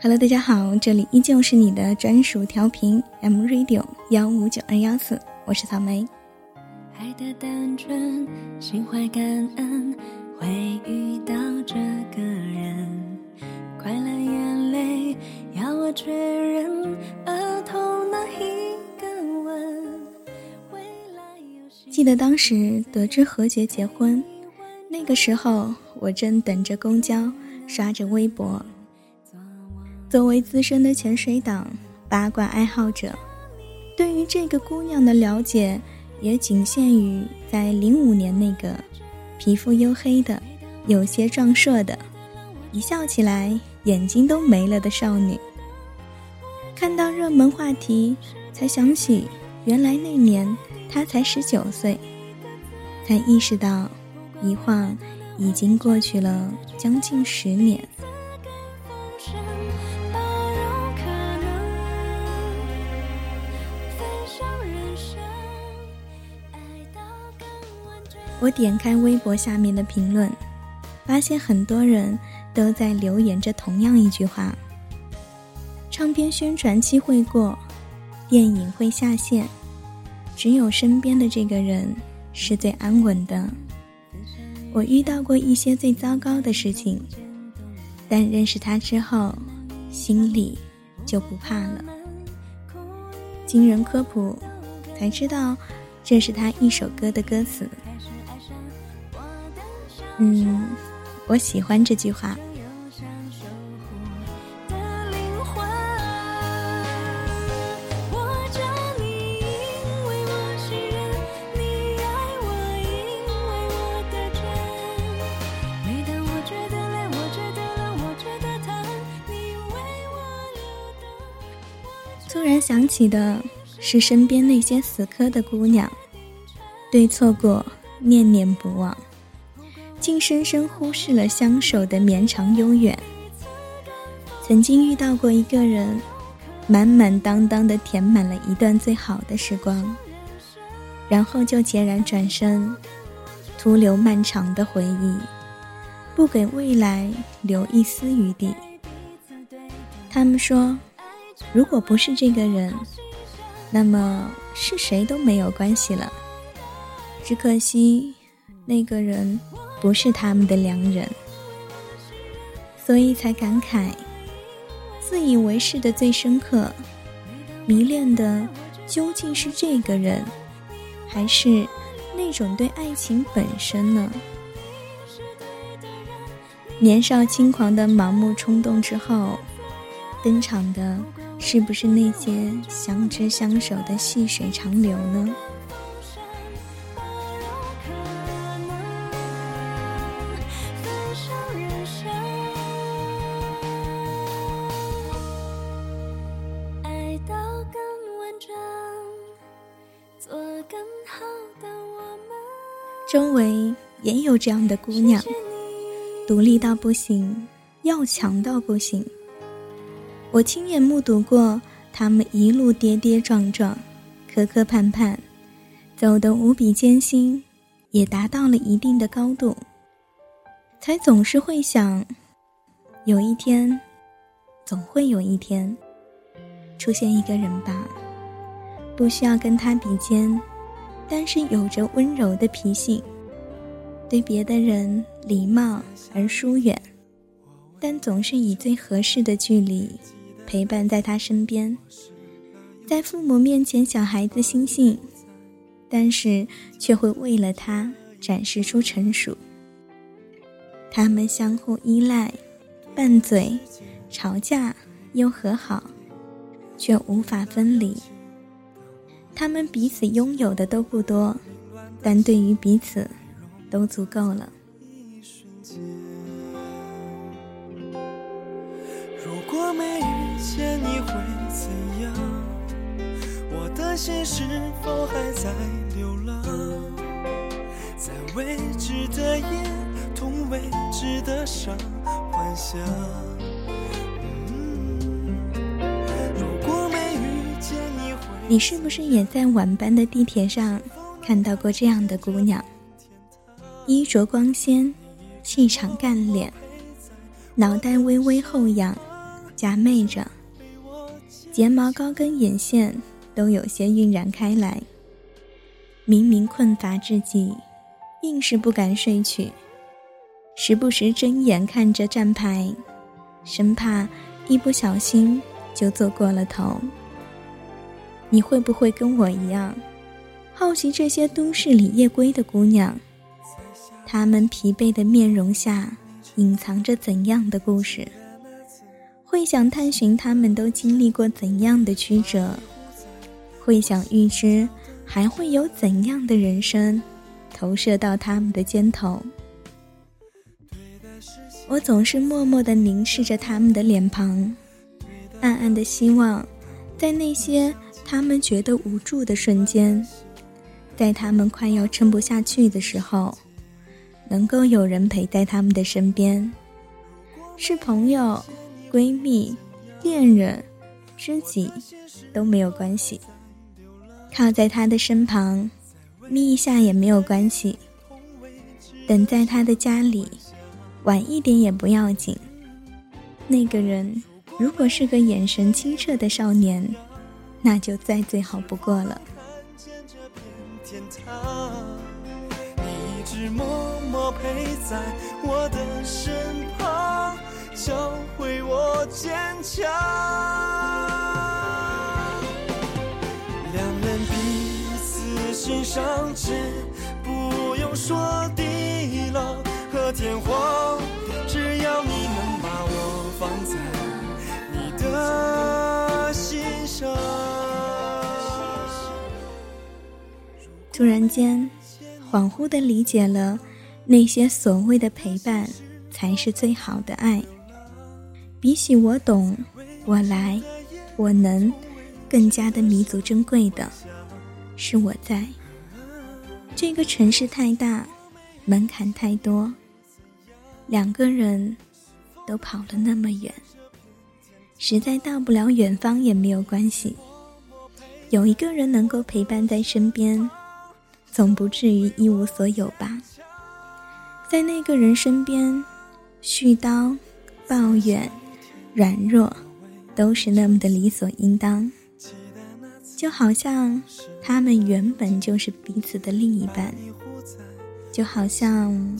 Hello，大家好，这里依旧是你的专属调频 M Radio 幺五九二幺四，我是草莓。爱的单纯，心怀感恩，会遇到这个人，快乐眼泪要我确认，额头那一个吻。记得当时得知何洁结婚，那个时候我正等着公交，刷着微博。作为资深的潜水党、八卦爱好者，对于这个姑娘的了解也仅限于在零五年那个皮肤黝黑的、有些壮硕的、一笑起来眼睛都没了的少女。看到热门话题，才想起原来那年她才十九岁，才意识到一晃已经过去了将近十年。我点开微博下面的评论，发现很多人都在留言着同样一句话：唱片宣传期会过，电影会下线，只有身边的这个人是最安稳的。我遇到过一些最糟糕的事情，但认识他之后，心里就不怕了。经人科普，才知道这是他一首歌的歌词。嗯，我喜欢这句话。突然想起的是身边那些死磕的姑娘，对错过念念不忘。竟深深忽视了相守的绵长悠远。曾经遇到过一个人，满满当当的填满了一段最好的时光，然后就孑然转身，徒留漫长的回忆，不给未来留一丝余地。他们说，如果不是这个人，那么是谁都没有关系了。只可惜，那个人。不是他们的良人，所以才感慨，自以为是的最深刻，迷恋的究竟是这个人，还是那种对爱情本身呢？年少轻狂的盲目冲动之后，登场的是不是那些相知相守的细水长流呢？周围也有这样的姑娘，独立到不行，要强到不行。我亲眼目睹过她们一路跌跌撞撞，磕磕绊绊，走得无比艰辛，也达到了一定的高度。才总是会想，有一天，总会有一天，出现一个人吧，不需要跟他比肩。但是有着温柔的脾性，对别的人礼貌而疏远，但总是以最合适的距离陪伴在他身边。在父母面前，小孩子心性，但是却会为了他展示出成熟。他们相互依赖，拌嘴，吵架又和好，却无法分离。他们彼此拥有的都不多，但对于彼此，都足够了。如果没遇见你会怎样？我的心是否还在流浪？在未知的夜，痛未知的伤，幻想。你是不是也在晚班的地铁上看到过这样的姑娘？衣着光鲜，气场干练，脑袋微微后仰，假寐着，睫毛高跟眼线都有些晕染开来。明明困乏至极，硬是不敢睡去，时不时睁眼看着站牌，生怕一不小心就坐过了头。你会不会跟我一样，好奇这些都市里夜归的姑娘，她们疲惫的面容下隐藏着怎样的故事？会想探寻他们都经历过怎样的曲折，会想预知还会有怎样的人生投射到他们的肩头。我总是默默地凝视着他们的脸庞，暗暗的希望，在那些他们觉得无助的瞬间，在他们快要撑不下去的时候，能够有人陪在他们的身边，是朋友。闺蜜、恋人、知己都没有关系，靠在他的身旁，眯一下也没有关系。等在他的家里，晚一点也不要紧。那个人如果是个眼神清澈的少年，那就再最好不过了。你一直默默陪在我的身旁。教会我坚强。两人彼此欣赏，只不用说地老和天荒，突然间，恍惚的理解了，那些所谓的陪伴，才是最好的爱。比起我懂，我来，我能，更加的弥足珍贵的，是我在。这个城市太大，门槛太多，两个人都跑了那么远，实在到不了远方也没有关系。有一个人能够陪伴在身边，总不至于一无所有吧？在那个人身边，絮叨，抱怨。软弱，都是那么的理所应当，就好像他们原本就是彼此的另一半，就好像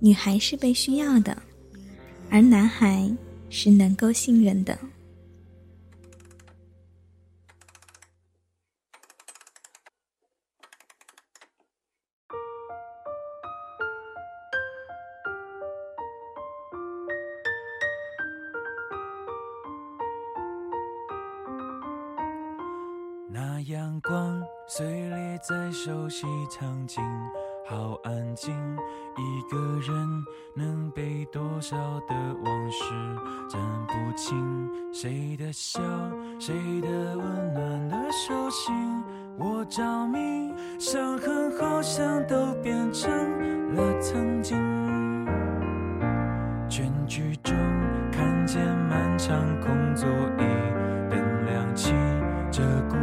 女孩是被需要的，而男孩是能够信任的。阳光碎裂在熟悉场景，好安静。一个人能背多少的往事，讲不清。谁的笑，谁的温暖的手心，我着迷。伤痕好像都变成了曾经。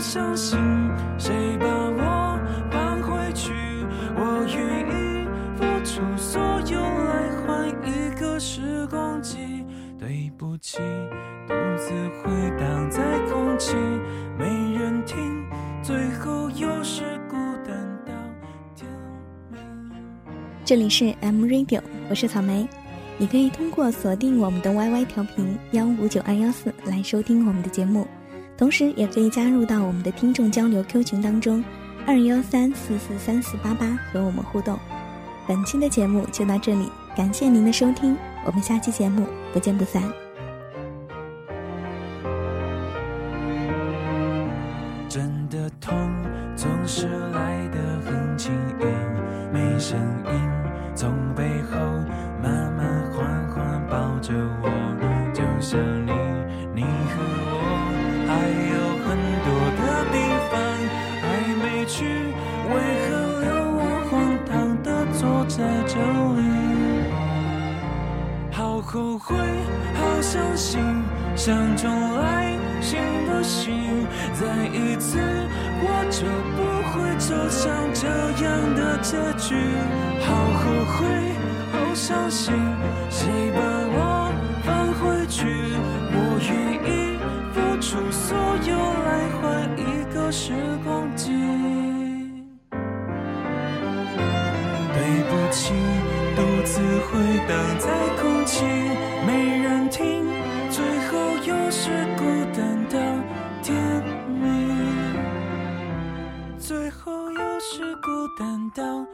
相信谁把我搬回去，我愿意付出所有来换一个时光机。对不起，独自回荡在空气，没人听，最后又是孤单到天明。这里是 M Radio，我是草莓，你可以通过锁定我们的 YY 调频幺五九二幺四来收听我们的节目。同时，也可以加入到我们的听众交流 Q 群当中，二幺三四四三四八八和我们互动。本期的节目就到这里，感谢您的收听，我们下期节目不见不散。真的痛总是来得很轻易，没声音，从背后慢慢缓缓抱着我。就。像你，你和后悔，好伤心，想重来，行不行？再一次，我就不会走向这样的结局。好后悔，好伤心，谁把我放回去？我愿意付出所有来换一个时光机。对不起，独自回荡在戏，没人听，最后又是孤单到天明。最后又是孤单到。